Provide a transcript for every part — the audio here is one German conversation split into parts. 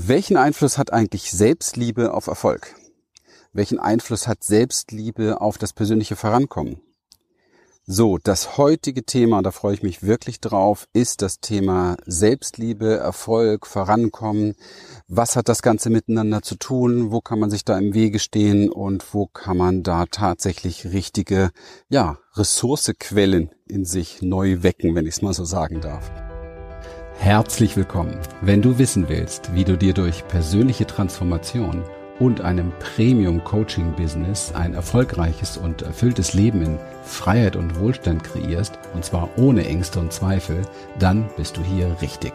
Welchen Einfluss hat eigentlich Selbstliebe auf Erfolg? Welchen Einfluss hat Selbstliebe auf das persönliche Vorankommen? So, das heutige Thema, da freue ich mich wirklich drauf, ist das Thema Selbstliebe, Erfolg, Vorankommen. Was hat das Ganze miteinander zu tun? Wo kann man sich da im Wege stehen und wo kann man da tatsächlich richtige, ja, Ressourcequellen in sich neu wecken, wenn ich es mal so sagen darf? Herzlich willkommen. Wenn du wissen willst, wie du dir durch persönliche Transformation und einem Premium-Coaching-Business ein erfolgreiches und erfülltes Leben in Freiheit und Wohlstand kreierst, und zwar ohne Ängste und Zweifel, dann bist du hier richtig.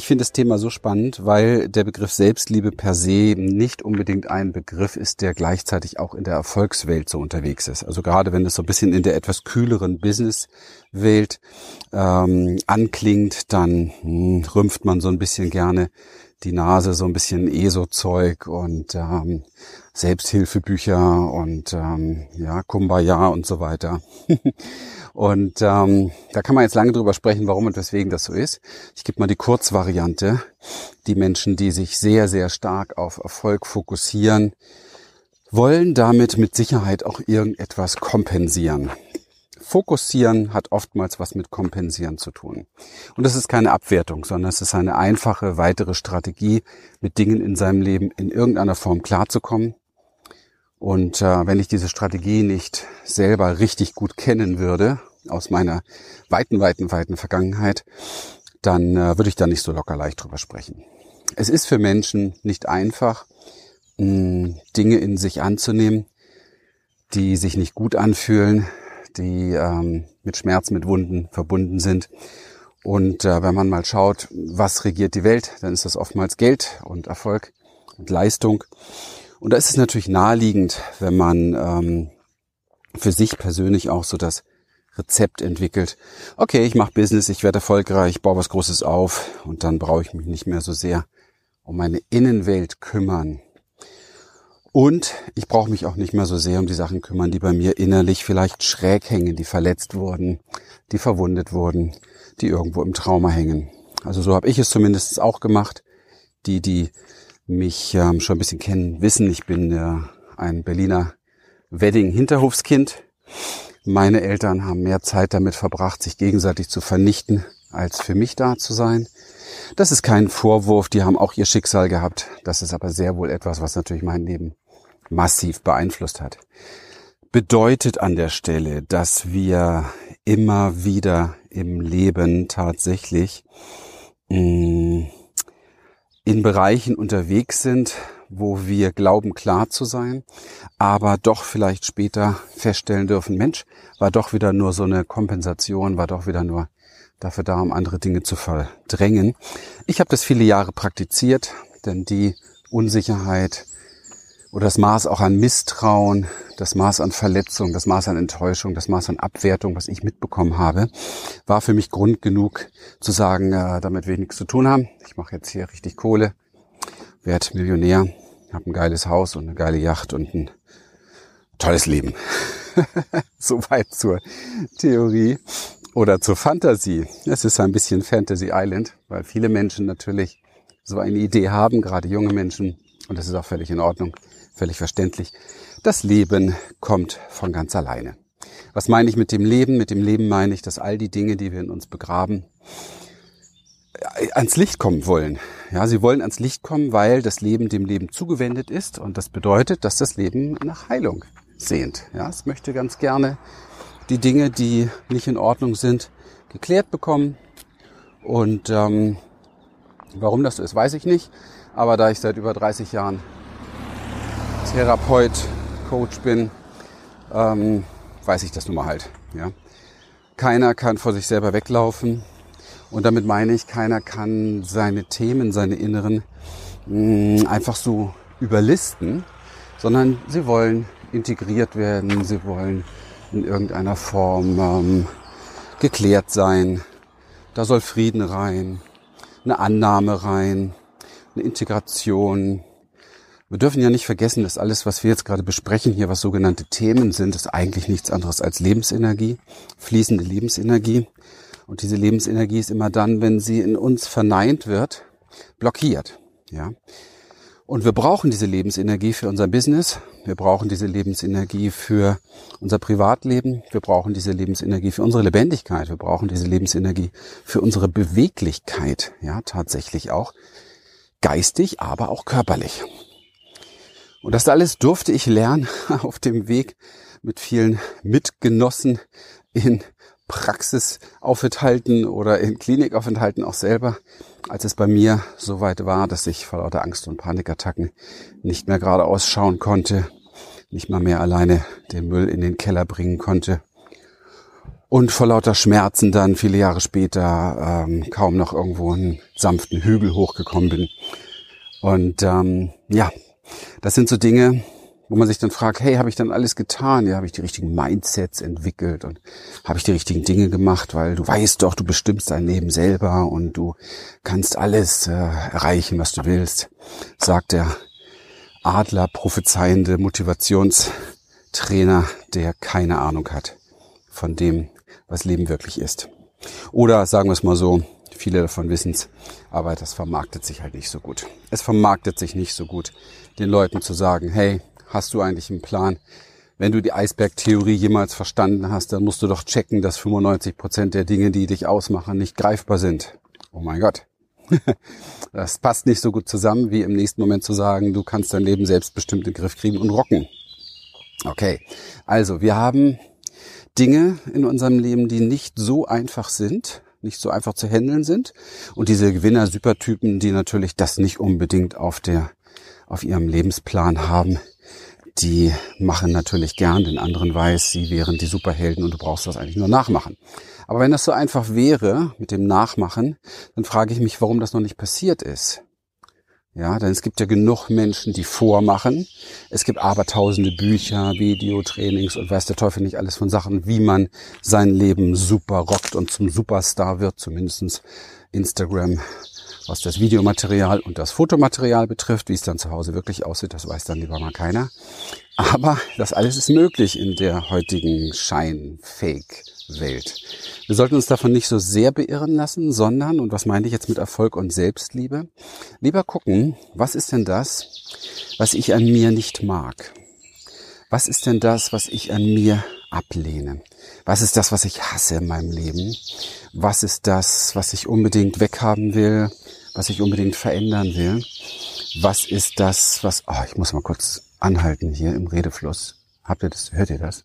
ich finde das Thema so spannend, weil der Begriff Selbstliebe per se nicht unbedingt ein Begriff ist, der gleichzeitig auch in der Erfolgswelt so unterwegs ist. Also gerade wenn es so ein bisschen in der etwas kühleren Businesswelt ähm, anklingt, dann hm, rümpft man so ein bisschen gerne die Nase, so ein bisschen ESO-Zeug und ähm, Selbsthilfebücher und ähm, ja, Kumbaya und so weiter. Und ähm, da kann man jetzt lange drüber sprechen, warum und weswegen das so ist. Ich gebe mal die Kurzvariante. Die Menschen, die sich sehr, sehr stark auf Erfolg fokussieren, wollen damit mit Sicherheit auch irgendetwas kompensieren. Fokussieren hat oftmals was mit Kompensieren zu tun. Und das ist keine Abwertung, sondern es ist eine einfache weitere Strategie, mit Dingen in seinem Leben in irgendeiner Form klarzukommen und äh, wenn ich diese Strategie nicht selber richtig gut kennen würde, aus meiner weiten, weiten, weiten Vergangenheit, dann äh, würde ich da nicht so locker leicht drüber sprechen. Es ist für Menschen nicht einfach, mh, Dinge in sich anzunehmen, die sich nicht gut anfühlen, die ähm, mit Schmerz, mit Wunden verbunden sind. Und äh, wenn man mal schaut, was regiert die Welt, dann ist das oftmals Geld und Erfolg und Leistung. Und da ist es natürlich naheliegend, wenn man ähm, für sich persönlich auch so das Rezept entwickelt. Okay, ich mache Business, ich werde erfolgreich, baue was Großes auf und dann brauche ich mich nicht mehr so sehr um meine Innenwelt kümmern. Und ich brauche mich auch nicht mehr so sehr um die Sachen kümmern, die bei mir innerlich vielleicht schräg hängen, die verletzt wurden, die verwundet wurden, die irgendwo im Trauma hängen. Also so habe ich es zumindest auch gemacht. Die, die mich ähm, schon ein bisschen kennen, wissen, ich bin äh, ein Berliner Wedding-Hinterhofskind. Meine Eltern haben mehr Zeit damit verbracht, sich gegenseitig zu vernichten, als für mich da zu sein. Das ist kein Vorwurf, die haben auch ihr Schicksal gehabt. Das ist aber sehr wohl etwas, was natürlich mein Leben massiv beeinflusst hat. Bedeutet an der Stelle, dass wir immer wieder im Leben tatsächlich mh, mm, in Bereichen unterwegs sind, wo wir glauben klar zu sein, aber doch vielleicht später feststellen dürfen, Mensch, war doch wieder nur so eine Kompensation, war doch wieder nur dafür da, um andere Dinge zu verdrängen. Ich habe das viele Jahre praktiziert, denn die Unsicherheit oder das Maß auch an Misstrauen, das Maß an Verletzung, das Maß an Enttäuschung, das Maß an Abwertung, was ich mitbekommen habe, war für mich Grund genug zu sagen, äh, damit will ich nichts zu tun haben. Ich mache jetzt hier richtig Kohle, werde Millionär, habe ein geiles Haus und eine geile Yacht und ein tolles Leben. Soweit zur Theorie oder zur Fantasie. Es ist ein bisschen Fantasy Island, weil viele Menschen natürlich so eine Idee haben, gerade junge Menschen, und das ist auch völlig in Ordnung völlig verständlich. Das Leben kommt von ganz alleine. Was meine ich mit dem Leben? Mit dem Leben meine ich, dass all die Dinge, die wir in uns begraben, ans Licht kommen wollen. Ja, sie wollen ans Licht kommen, weil das Leben dem Leben zugewendet ist und das bedeutet, dass das Leben nach Heilung sehnt. Ja, es möchte ganz gerne die Dinge, die nicht in Ordnung sind, geklärt bekommen. Und ähm, warum das so ist, weiß ich nicht. Aber da ich seit über 30 Jahren Therapeut, Coach bin, ähm, weiß ich das nun mal halt. Ja. Keiner kann vor sich selber weglaufen. Und damit meine ich, keiner kann seine Themen, seine inneren mh, mm, einfach so überlisten, sondern sie wollen integriert werden, sie wollen in irgendeiner Form ähm, geklärt sein. Da soll Frieden rein, eine Annahme rein, eine Integration. Wir dürfen ja nicht vergessen, dass alles, was wir jetzt gerade besprechen hier, was sogenannte Themen sind, ist eigentlich nichts anderes als Lebensenergie, fließende Lebensenergie. Und diese Lebensenergie ist immer dann, wenn sie in uns verneint wird, blockiert. Ja. Und wir brauchen diese Lebensenergie für unser Business. Wir brauchen diese Lebensenergie für unser Privatleben. Wir brauchen diese Lebensenergie für unsere Lebendigkeit. Wir brauchen diese Lebensenergie für unsere Beweglichkeit. Ja, tatsächlich auch geistig, aber auch körperlich. Und das alles durfte ich lernen auf dem Weg mit vielen Mitgenossen in Praxisaufenthalten oder in Klinikaufenthalten auch selber, als es bei mir so weit war, dass ich vor lauter Angst und Panikattacken nicht mehr geradeaus schauen konnte, nicht mal mehr alleine den Müll in den Keller bringen konnte und vor lauter Schmerzen dann viele Jahre später ähm, kaum noch irgendwo einen sanften Hügel hochgekommen bin. Und ähm, ja, das sind so Dinge, wo man sich dann fragt, hey, habe ich dann alles getan? Ja, habe ich die richtigen Mindsets entwickelt und habe ich die richtigen Dinge gemacht? Weil du weißt doch, du bestimmst dein Leben selber und du kannst alles äh, erreichen, was du willst, sagt der Adler prophezeiende Motivationstrainer, der keine Ahnung hat von dem, was Leben wirklich ist. Oder sagen wir es mal so, viele davon wissen es, aber das vermarktet sich halt nicht so gut. Es vermarktet sich nicht so gut, den Leuten zu sagen, hey, hast du eigentlich einen Plan? Wenn du die Eisbergtheorie jemals verstanden hast, dann musst du doch checken, dass 95 Prozent der Dinge, die dich ausmachen, nicht greifbar sind. Oh mein Gott. Das passt nicht so gut zusammen, wie im nächsten Moment zu sagen, du kannst dein Leben selbstbestimmt in den Griff kriegen und rocken. Okay. Also, wir haben Dinge in unserem Leben, die nicht so einfach sind, nicht so einfach zu handeln sind. Und diese Gewinner-Supertypen, die natürlich das nicht unbedingt auf der, auf ihrem Lebensplan haben, die machen natürlich gern, den anderen weiß, sie wären die Superhelden und du brauchst das eigentlich nur nachmachen. Aber wenn das so einfach wäre mit dem Nachmachen, dann frage ich mich, warum das noch nicht passiert ist. Ja, denn es gibt ja genug Menschen, die vormachen. Es gibt abertausende Bücher, Videotrainings und weiß der Teufel nicht alles von Sachen, wie man sein Leben super rockt und zum Superstar wird, zumindestens Instagram was das Videomaterial und das Fotomaterial betrifft, wie es dann zu Hause wirklich aussieht, das weiß dann lieber mal keiner. Aber das alles ist möglich in der heutigen Schein-Fake-Welt. Wir sollten uns davon nicht so sehr beirren lassen, sondern, und was meine ich jetzt mit Erfolg und Selbstliebe, lieber gucken, was ist denn das, was ich an mir nicht mag? Was ist denn das, was ich an mir ablehne? Was ist das, was ich hasse in meinem Leben? Was ist das, was ich unbedingt weghaben will? was ich unbedingt verändern will. Was ist das, was, oh, ich muss mal kurz anhalten hier im Redefluss. Habt ihr das, hört ihr das?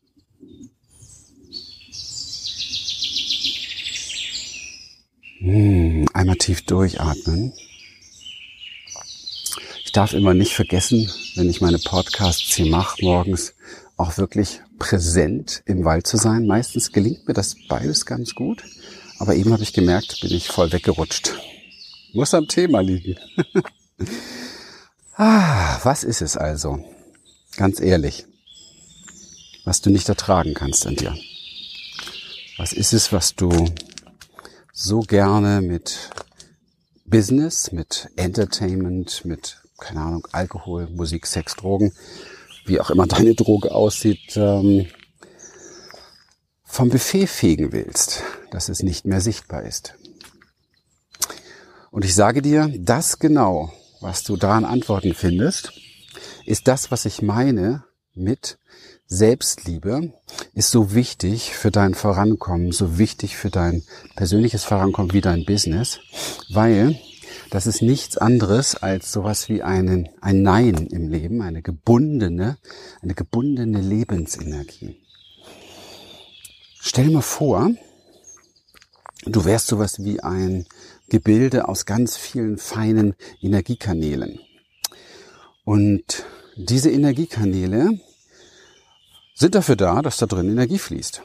Hm, einmal tief durchatmen. Ich darf immer nicht vergessen, wenn ich meine Podcasts hier mache, morgens auch wirklich präsent im Wald zu sein. Meistens gelingt mir das beides ganz gut. Aber eben habe ich gemerkt, bin ich voll weggerutscht. Muss am Thema liegen. ah, was ist es also? Ganz ehrlich. Was du nicht ertragen kannst an dir. Was ist es, was du so gerne mit Business, mit Entertainment, mit, keine Ahnung, Alkohol, Musik, Sex, Drogen, wie auch immer deine Droge aussieht, ähm, vom Buffet fegen willst, dass es nicht mehr sichtbar ist. Und ich sage dir, das genau, was du daran Antworten findest, ist das, was ich meine mit Selbstliebe, ist so wichtig für dein Vorankommen, so wichtig für dein persönliches Vorankommen wie dein Business, weil das ist nichts anderes als sowas wie einen, ein Nein im Leben, eine gebundene, eine gebundene Lebensenergie. Stell mal vor, du wärst sowas wie ein Gebilde aus ganz vielen feinen Energiekanälen. Und diese Energiekanäle sind dafür da, dass da drin Energie fließt.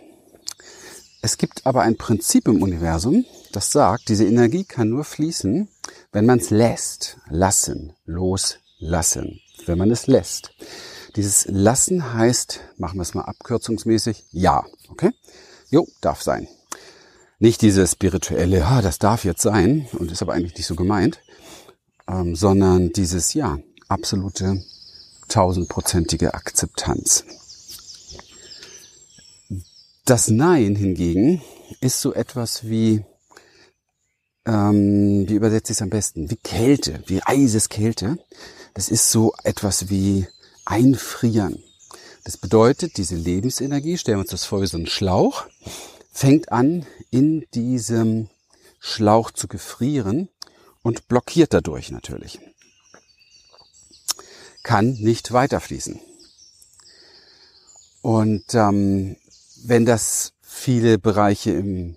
Es gibt aber ein Prinzip im Universum, das sagt, diese Energie kann nur fließen, wenn man es lässt. Lassen, loslassen, wenn man es lässt. Dieses Lassen heißt, machen wir es mal abkürzungsmäßig, ja. Okay? Jo, darf sein. Nicht dieses spirituelle, ah, das darf jetzt sein und ist aber eigentlich nicht so gemeint, ähm, sondern dieses Ja, absolute tausendprozentige Akzeptanz. Das Nein hingegen ist so etwas wie, ähm, wie übersetze ich es am besten? Wie Kälte, wie Eiseskälte. Das ist so etwas wie Einfrieren. Das bedeutet, diese Lebensenergie, stellen wir uns das vor wie so ein Schlauch, fängt an, in diesem Schlauch zu gefrieren und blockiert dadurch natürlich. Kann nicht weiterfließen. Und ähm, wenn das viele Bereiche im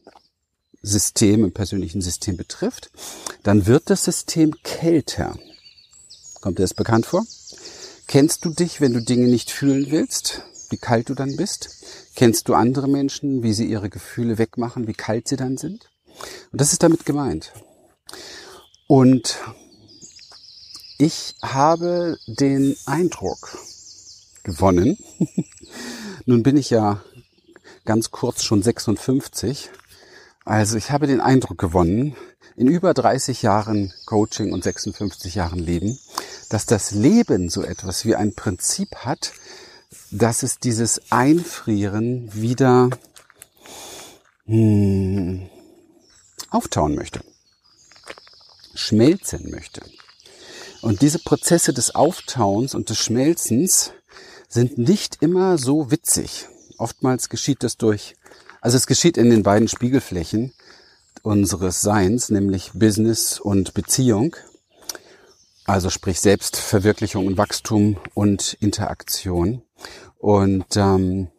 System, im persönlichen System betrifft, dann wird das System kälter. Kommt dir das bekannt vor? Kennst du dich, wenn du Dinge nicht fühlen willst, wie kalt du dann bist? Kennst du andere Menschen, wie sie ihre Gefühle wegmachen, wie kalt sie dann sind? Und das ist damit gemeint. Und ich habe den Eindruck gewonnen, nun bin ich ja ganz kurz schon 56, also ich habe den Eindruck gewonnen, in über 30 Jahren Coaching und 56 Jahren Leben, dass das Leben so etwas wie ein Prinzip hat, dass es dieses Einfrieren wieder hm, auftauen möchte, schmelzen möchte. Und diese Prozesse des Auftauens und des Schmelzens sind nicht immer so witzig. Oftmals geschieht das durch, also es geschieht in den beiden Spiegelflächen unseres Seins, nämlich Business und Beziehung. Also sprich Selbstverwirklichung und Wachstum und Interaktion. Und ähm,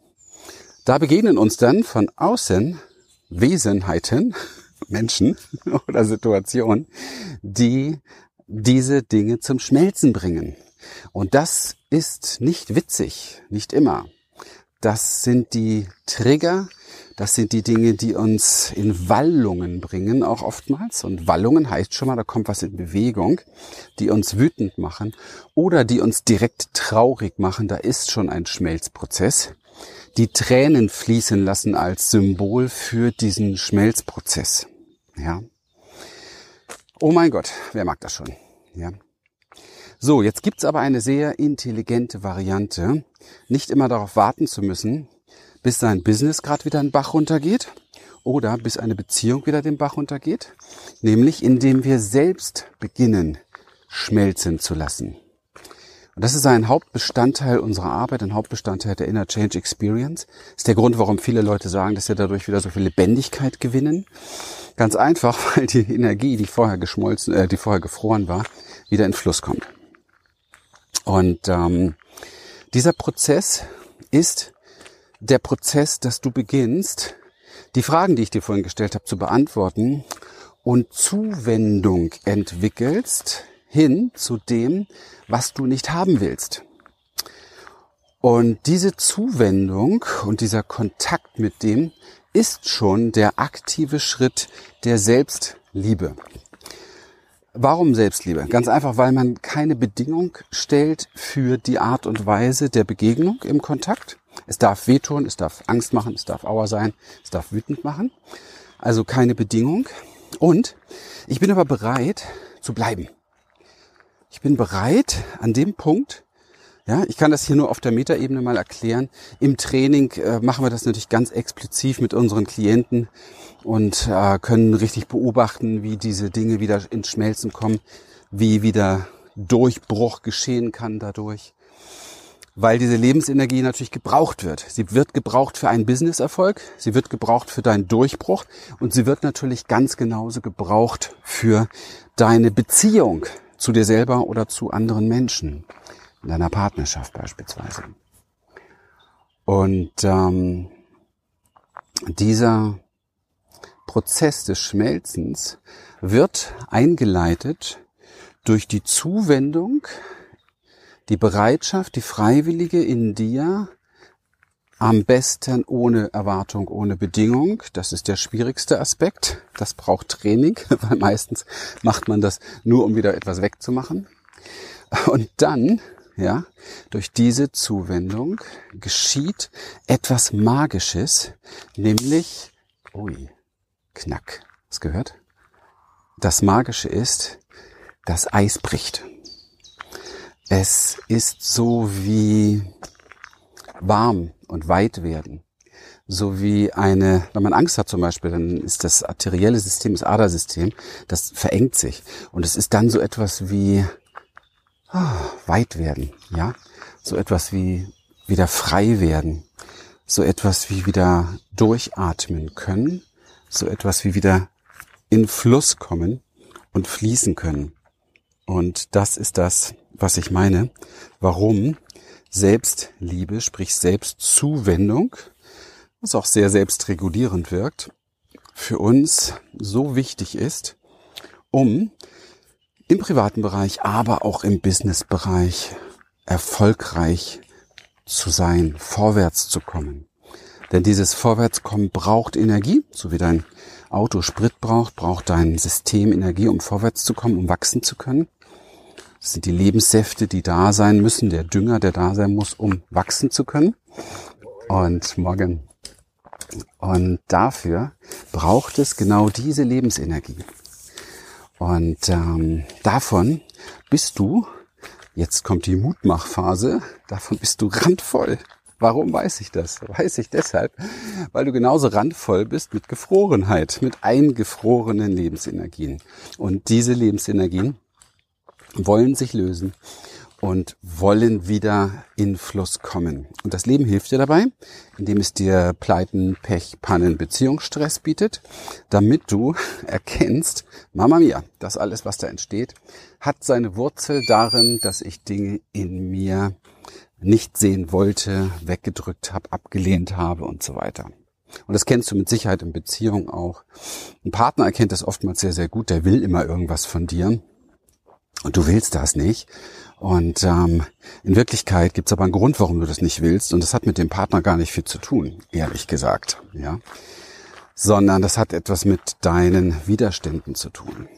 da begegnen uns dann von außen Wesenheiten, Menschen oder Situationen, die diese Dinge zum Schmelzen bringen. Und das ist nicht witzig, nicht immer. Das sind die Trigger, das sind die Dinge, die uns in Wallungen bringen, auch oftmals. Und Wallungen heißt schon mal, da kommt was in Bewegung, die uns wütend machen oder die uns direkt traurig machen. Da ist schon ein Schmelzprozess. Die Tränen fließen lassen als Symbol für diesen Schmelzprozess. Ja. Oh mein Gott, wer mag das schon? Ja. So, jetzt gibt's aber eine sehr intelligente Variante, nicht immer darauf warten zu müssen, bis sein Business gerade wieder den Bach runtergeht oder bis eine Beziehung wieder den Bach runtergeht, nämlich indem wir selbst beginnen, schmelzen zu lassen. Und das ist ein Hauptbestandteil unserer Arbeit, ein Hauptbestandteil der Inner Change Experience. Das ist der Grund, warum viele Leute sagen, dass sie dadurch wieder so viel Lebendigkeit gewinnen. Ganz einfach, weil die Energie, die vorher geschmolzen, äh, die vorher gefroren war, wieder in Fluss kommt. Und ähm, dieser Prozess ist der Prozess, dass du beginnst, die Fragen, die ich dir vorhin gestellt habe, zu beantworten und Zuwendung entwickelst hin zu dem, was du nicht haben willst. Und diese Zuwendung und dieser Kontakt mit dem ist schon der aktive Schritt der Selbstliebe. Warum Selbstliebe? Ganz einfach, weil man keine Bedingung stellt für die Art und Weise der Begegnung im Kontakt. Es darf wehtun, es darf Angst machen, es darf Auer sein, es darf wütend machen. Also keine Bedingung. Und ich bin aber bereit zu bleiben. Ich bin bereit an dem Punkt, ja, ich kann das hier nur auf der Metaebene mal erklären. Im Training äh, machen wir das natürlich ganz explizit mit unseren Klienten und äh, können richtig beobachten, wie diese Dinge wieder ins Schmelzen kommen, wie wieder Durchbruch geschehen kann dadurch weil diese Lebensenergie natürlich gebraucht wird. Sie wird gebraucht für einen Businesserfolg, sie wird gebraucht für deinen Durchbruch und sie wird natürlich ganz genauso gebraucht für deine Beziehung zu dir selber oder zu anderen Menschen, in deiner Partnerschaft beispielsweise. Und ähm, dieser Prozess des Schmelzens wird eingeleitet durch die Zuwendung die Bereitschaft, die Freiwillige in dir, am besten ohne Erwartung, ohne Bedingung. Das ist der schwierigste Aspekt. Das braucht Training, weil meistens macht man das nur, um wieder etwas wegzumachen. Und dann ja, durch diese Zuwendung geschieht etwas Magisches, nämlich, ui, knack, was gehört? Das Magische ist, das Eis bricht. Es ist so wie warm und weit werden. So wie eine, wenn man Angst hat zum Beispiel, dann ist das arterielle System, das Adersystem, das verengt sich. Und es ist dann so etwas wie weit werden, ja. So etwas wie wieder frei werden. So etwas wie wieder durchatmen können. So etwas wie wieder in Fluss kommen und fließen können. Und das ist das, was ich meine, warum Selbstliebe, sprich Selbstzuwendung, was auch sehr selbstregulierend wirkt, für uns so wichtig ist, um im privaten Bereich, aber auch im Businessbereich erfolgreich zu sein, vorwärts zu kommen. Denn dieses Vorwärtskommen braucht Energie, so wie dein Auto Sprit braucht, braucht dein System Energie, um vorwärts zu kommen, um wachsen zu können. Das sind die Lebenssäfte, die da sein müssen, der Dünger, der da sein muss, um wachsen zu können. Und morgen. Und dafür braucht es genau diese Lebensenergie. Und ähm, davon bist du, jetzt kommt die Mutmachphase, davon bist du randvoll. Warum weiß ich das? Weiß ich deshalb, weil du genauso randvoll bist mit Gefrorenheit, mit eingefrorenen Lebensenergien. Und diese Lebensenergien wollen sich lösen und wollen wieder in Fluss kommen. Und das Leben hilft dir dabei, indem es dir Pleiten, Pech, Pannen, Beziehungsstress bietet, damit du erkennst, Mama mia, das alles, was da entsteht, hat seine Wurzel darin, dass ich Dinge in mir nicht sehen wollte, weggedrückt habe, abgelehnt habe und so weiter. Und das kennst du mit Sicherheit in Beziehungen auch. Ein Partner erkennt das oftmals sehr, sehr gut. Der will immer irgendwas von dir. Und du willst das nicht. Und ähm, in Wirklichkeit gibt es aber einen Grund, warum du das nicht willst. Und das hat mit dem Partner gar nicht viel zu tun, ehrlich gesagt. Ja, sondern das hat etwas mit deinen Widerständen zu tun.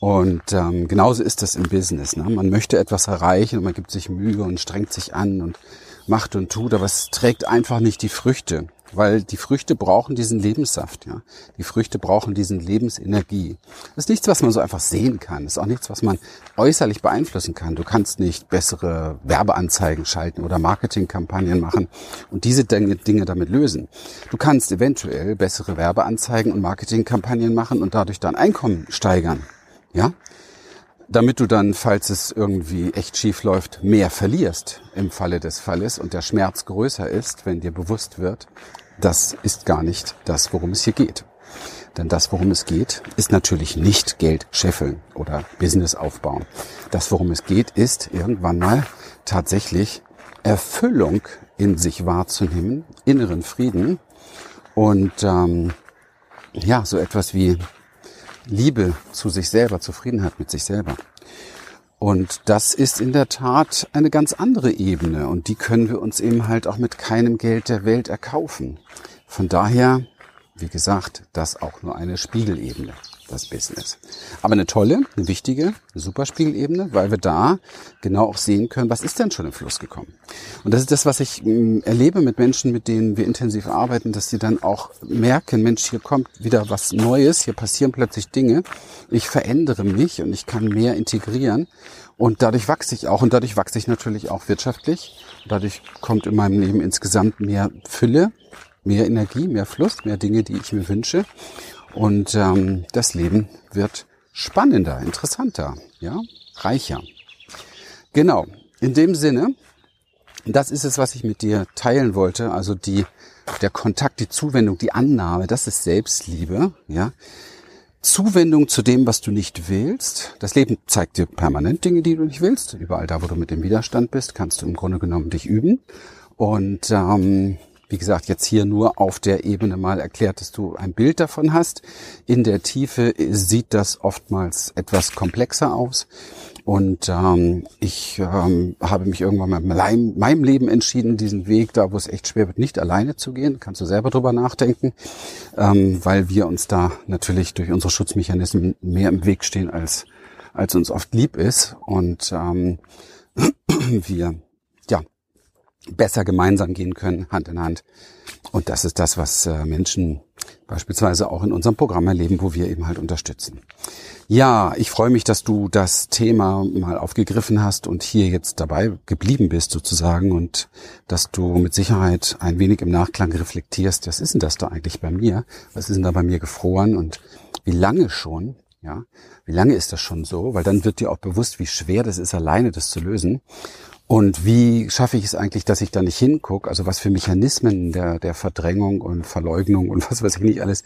Und ähm, genauso ist das im Business. Ne? Man möchte etwas erreichen und man gibt sich Mühe und strengt sich an und macht und tut, aber es trägt einfach nicht die Früchte, weil die Früchte brauchen diesen Lebenssaft. Ja? Die Früchte brauchen diesen Lebensenergie. Das ist nichts, was man so einfach sehen kann. Das ist auch nichts, was man äußerlich beeinflussen kann. Du kannst nicht bessere Werbeanzeigen schalten oder Marketingkampagnen machen und diese Dinge, damit lösen. Du kannst eventuell bessere Werbeanzeigen und Marketingkampagnen machen und dadurch dein Einkommen steigern. Ja? Damit du dann, falls es irgendwie echt schief läuft, mehr verlierst im Falle des Falles und der Schmerz größer ist, wenn dir bewusst wird, das ist gar nicht das, worum es hier geht. Denn das, worum es geht, ist natürlich nicht Geld scheffeln oder Business aufbauen. Das, worum es geht, ist irgendwann mal tatsächlich Erfüllung in sich wahrzunehmen, inneren Frieden und ähm, ja, so etwas wie Liebe zu sich selber, Zufriedenheit mit sich selber. Und das ist in der Tat eine ganz andere Ebene und die können wir uns eben halt auch mit keinem Geld der Welt erkaufen. Von daher, wie gesagt, das auch nur eine Spiegelebene das Business. Aber eine tolle, eine wichtige, eine super Spiegelebene, weil wir da genau auch sehen können, was ist denn schon im Fluss gekommen. Und das ist das, was ich mm, erlebe mit Menschen, mit denen wir intensiv arbeiten, dass sie dann auch merken, Mensch, hier kommt wieder was Neues, hier passieren plötzlich Dinge, ich verändere mich und ich kann mehr integrieren und dadurch wachse ich auch und dadurch wachse ich natürlich auch wirtschaftlich. Dadurch kommt in meinem Leben insgesamt mehr Fülle, mehr Energie, mehr Fluss, mehr Dinge, die ich mir wünsche. Und ähm, das Leben wird spannender, interessanter, ja, reicher. Genau. In dem Sinne, das ist es, was ich mit dir teilen wollte. Also die, der Kontakt, die Zuwendung, die Annahme, das ist Selbstliebe, ja. Zuwendung zu dem, was du nicht willst. Das Leben zeigt dir permanent Dinge, die du nicht willst. Überall da, wo du mit dem Widerstand bist, kannst du im Grunde genommen dich üben. Und ähm, wie gesagt, jetzt hier nur auf der Ebene mal erklärt, dass du ein Bild davon hast. In der Tiefe sieht das oftmals etwas komplexer aus. Und ähm, ich ähm, habe mich irgendwann mal in meinem Leben entschieden, diesen Weg, da wo es echt schwer wird, nicht alleine zu gehen. Kannst du selber drüber nachdenken, ähm, weil wir uns da natürlich durch unsere Schutzmechanismen mehr im Weg stehen, als, als uns oft lieb ist. Und ähm, wir besser gemeinsam gehen können, Hand in Hand. Und das ist das, was äh, Menschen beispielsweise auch in unserem Programm erleben, wo wir eben halt unterstützen. Ja, ich freue mich, dass du das Thema mal aufgegriffen hast und hier jetzt dabei geblieben bist sozusagen und dass du mit Sicherheit ein wenig im Nachklang reflektierst, was ist denn das da eigentlich bei mir? Was ist denn da bei mir gefroren und wie lange schon? Ja, wie lange ist das schon so? Weil dann wird dir auch bewusst, wie schwer das ist, alleine das zu lösen. Und wie schaffe ich es eigentlich, dass ich da nicht hingucke? Also was für Mechanismen der, der Verdrängung und Verleugnung und was weiß ich nicht alles,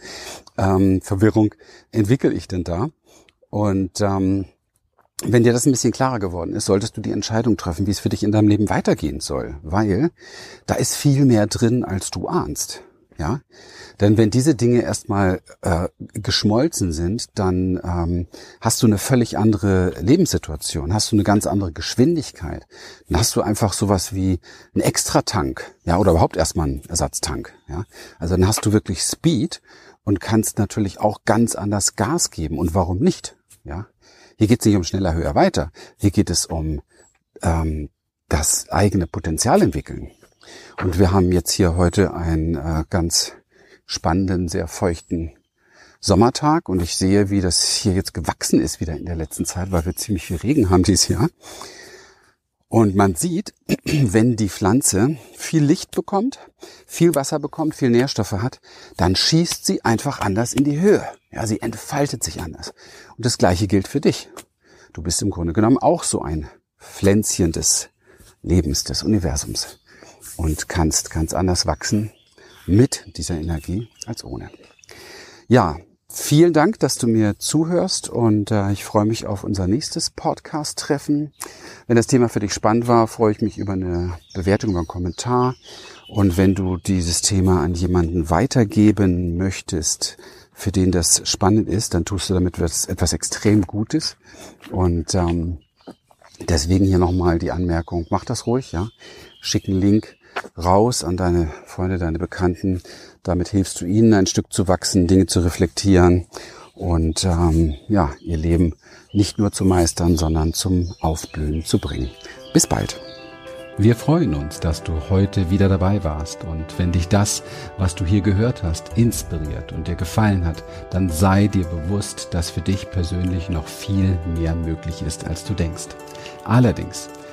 ähm, Verwirrung entwickle ich denn da? Und ähm, wenn dir das ein bisschen klarer geworden ist, solltest du die Entscheidung treffen, wie es für dich in deinem Leben weitergehen soll, weil da ist viel mehr drin, als du ahnst. Ja, denn wenn diese Dinge erstmal äh, geschmolzen sind, dann ähm, hast du eine völlig andere Lebenssituation, hast du eine ganz andere Geschwindigkeit. Dann hast du einfach sowas wie einen Extratank, ja, oder überhaupt erstmal einen Ersatztank. Ja, also dann hast du wirklich Speed und kannst natürlich auch ganz anders Gas geben. Und warum nicht? Ja, hier geht es nicht um schneller, höher, weiter. Hier geht es um ähm, das eigene Potenzial entwickeln. Und wir haben jetzt hier heute einen äh, ganz spannenden, sehr feuchten Sommertag und ich sehe, wie das hier jetzt gewachsen ist wieder in der letzten Zeit, weil wir ziemlich viel Regen haben dieses Jahr. Und man sieht, wenn die Pflanze viel Licht bekommt, viel Wasser bekommt, viel Nährstoffe hat, dann schießt sie einfach anders in die Höhe. Ja, sie entfaltet sich anders. Und das Gleiche gilt für dich. Du bist im Grunde genommen auch so ein Pflänzchen des Lebens, des Universums und kannst ganz anders wachsen mit dieser Energie als ohne. Ja, vielen Dank, dass du mir zuhörst und äh, ich freue mich auf unser nächstes Podcast-Treffen. Wenn das Thema für dich spannend war, freue ich mich über eine Bewertung, über einen Kommentar. Und wenn du dieses Thema an jemanden weitergeben möchtest, für den das spannend ist, dann tust du damit etwas extrem Gutes. Und ähm, deswegen hier nochmal die Anmerkung, mach das ruhig, ja. Schick einen Link raus an deine Freunde, deine Bekannten. Damit hilfst du ihnen ein Stück zu wachsen, Dinge zu reflektieren und ähm, ja, ihr Leben nicht nur zu meistern, sondern zum Aufblühen zu bringen. Bis bald. Wir freuen uns, dass du heute wieder dabei warst und wenn dich das, was du hier gehört hast, inspiriert und dir gefallen hat, dann sei dir bewusst, dass für dich persönlich noch viel mehr möglich ist, als du denkst. Allerdings